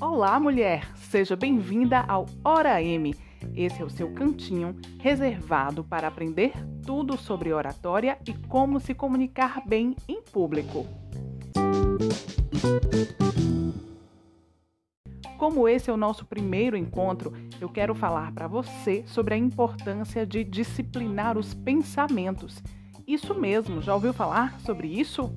Olá, mulher! Seja bem-vinda ao Hora M. Esse é o seu cantinho reservado para aprender tudo sobre oratória e como se comunicar bem em público. Como esse é o nosso primeiro encontro, eu quero falar para você sobre a importância de disciplinar os pensamentos. Isso mesmo, já ouviu falar sobre isso?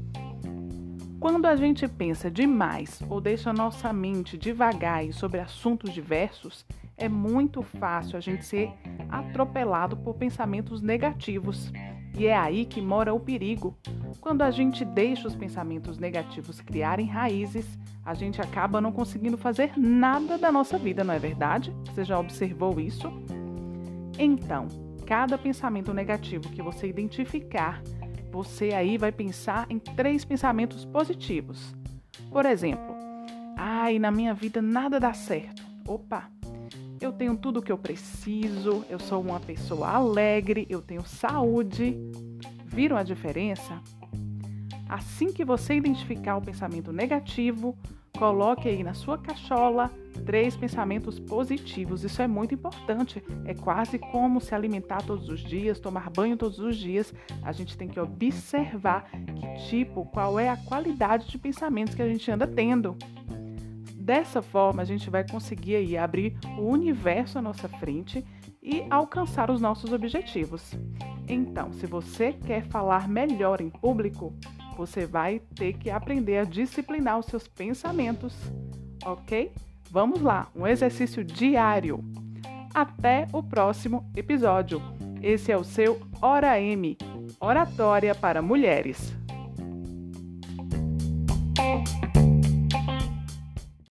Quando a gente pensa demais ou deixa nossa mente devagar sobre assuntos diversos, é muito fácil a gente ser atropelado por pensamentos negativos. E é aí que mora o perigo. Quando a gente deixa os pensamentos negativos criarem raízes, a gente acaba não conseguindo fazer nada da nossa vida, não é verdade? Você já observou isso? Então, cada pensamento negativo que você identificar, você aí vai pensar em três pensamentos positivos. Por exemplo, ai, na minha vida nada dá certo. Opa, eu tenho tudo o que eu preciso, eu sou uma pessoa alegre, eu tenho saúde. Viram a diferença? Assim que você identificar o pensamento negativo, coloque aí na sua cachola três pensamentos positivos. Isso é muito importante. É quase como se alimentar todos os dias, tomar banho todos os dias. A gente tem que observar que tipo, qual é a qualidade de pensamentos que a gente anda tendo. Dessa forma, a gente vai conseguir aí abrir o universo à nossa frente e alcançar os nossos objetivos. Então, se você quer falar melhor em público, você vai ter que aprender a disciplinar os seus pensamentos, ok? Vamos lá, um exercício diário. Até o próximo episódio. Esse é o seu Hora M Oratória para Mulheres.